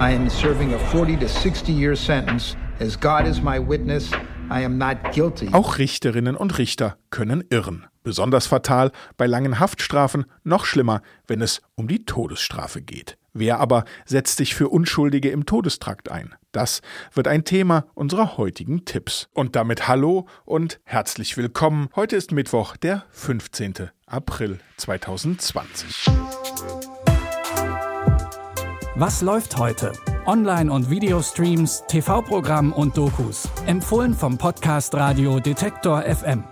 I am serving a 40 to 60 year sentence. As God is my witness, I am not guilty. Auch Richterinnen und Richter können irren. Besonders fatal bei langen Haftstrafen, noch schlimmer, wenn es um die Todesstrafe geht. Wer aber setzt sich für Unschuldige im Todestrakt ein? Das wird ein Thema unserer heutigen Tipps. Und damit hallo und herzlich willkommen. Heute ist Mittwoch, der 15. April 2020. Was läuft heute? Online- und Videostreams, TV-Programm und Dokus. Empfohlen vom Podcast Radio Detektor FM.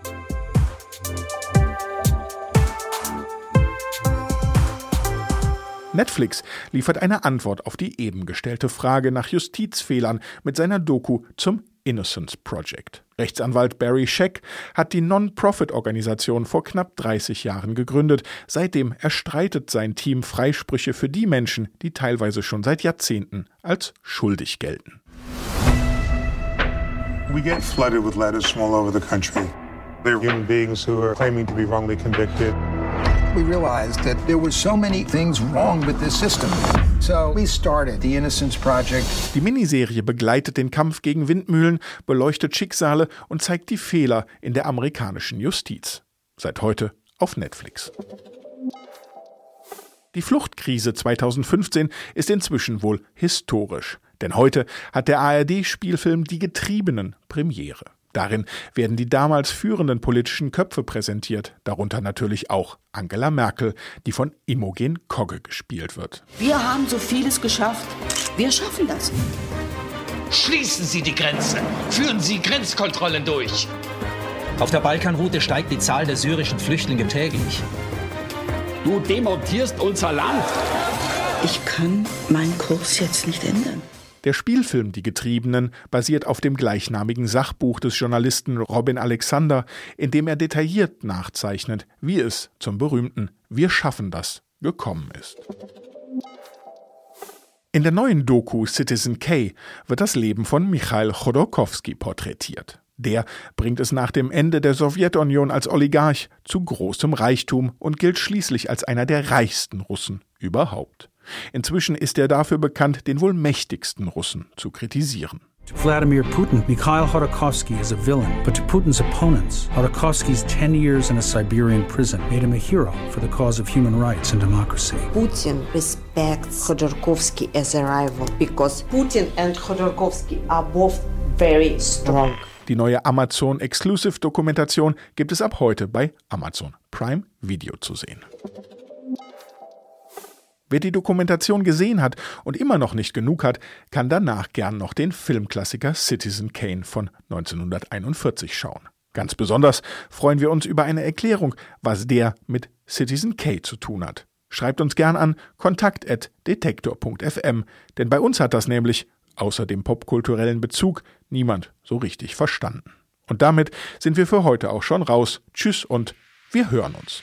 Netflix liefert eine Antwort auf die eben gestellte Frage nach Justizfehlern mit seiner Doku zum Innocence Project. Rechtsanwalt Barry Scheck hat die Non-Profit-Organisation vor knapp 30 Jahren gegründet. Seitdem erstreitet sein Team Freisprüche für die Menschen, die teilweise schon seit Jahrzehnten als schuldig gelten. We get flooded with letters from all over the country. They're human beings who are claiming to be wrongly convicted. We realized that there were so many things wrong with this system. So we started the Innocence Project. Die Miniserie begleitet den Kampf gegen Windmühlen, beleuchtet Schicksale und zeigt die Fehler in der amerikanischen Justiz. Seit heute auf Netflix. Die Fluchtkrise 2015 ist inzwischen wohl historisch. Denn heute hat der ARD-Spielfilm Die Getriebenen Premiere. Darin werden die damals führenden politischen Köpfe präsentiert, darunter natürlich auch Angela Merkel, die von Imogen Kogge gespielt wird. Wir haben so vieles geschafft. Wir schaffen das. Schließen Sie die Grenze. Führen Sie Grenzkontrollen durch. Auf der Balkanroute steigt die Zahl der syrischen Flüchtlinge täglich. Du demontierst unser Land. Ich kann meinen Kurs jetzt nicht ändern. Der Spielfilm Die Getriebenen basiert auf dem gleichnamigen Sachbuch des Journalisten Robin Alexander, in dem er detailliert nachzeichnet, wie es zum berühmten Wir schaffen das gekommen ist. In der neuen Doku Citizen K wird das Leben von Michail Chodorkowski porträtiert. Der bringt es nach dem Ende der Sowjetunion als Oligarch zu großem Reichtum und gilt schließlich als einer der reichsten Russen überhaupt. Inzwischen ist er dafür bekannt, den wohl mächtigsten Russen zu kritisieren. Vladimir Putin, Mikhail Khodorkovsky is a villain, but to Putin's opponents, Khodorkovsky's 10 years in a Siberian prison made him a hero for the cause of human rights and democracy. Putin respects Khodorkovsky as a rival because Putin and Khodorkovsky are both very strong. Die neue Amazon Exclusive Dokumentation gibt es ab heute bei Amazon Prime Video zu sehen. Wer die Dokumentation gesehen hat und immer noch nicht genug hat, kann danach gern noch den Filmklassiker Citizen Kane von 1941 schauen. Ganz besonders freuen wir uns über eine Erklärung, was der mit Citizen K zu tun hat. Schreibt uns gern an kontakt.detektor.fm, denn bei uns hat das nämlich, außer dem popkulturellen Bezug, niemand so richtig verstanden. Und damit sind wir für heute auch schon raus. Tschüss und wir hören uns.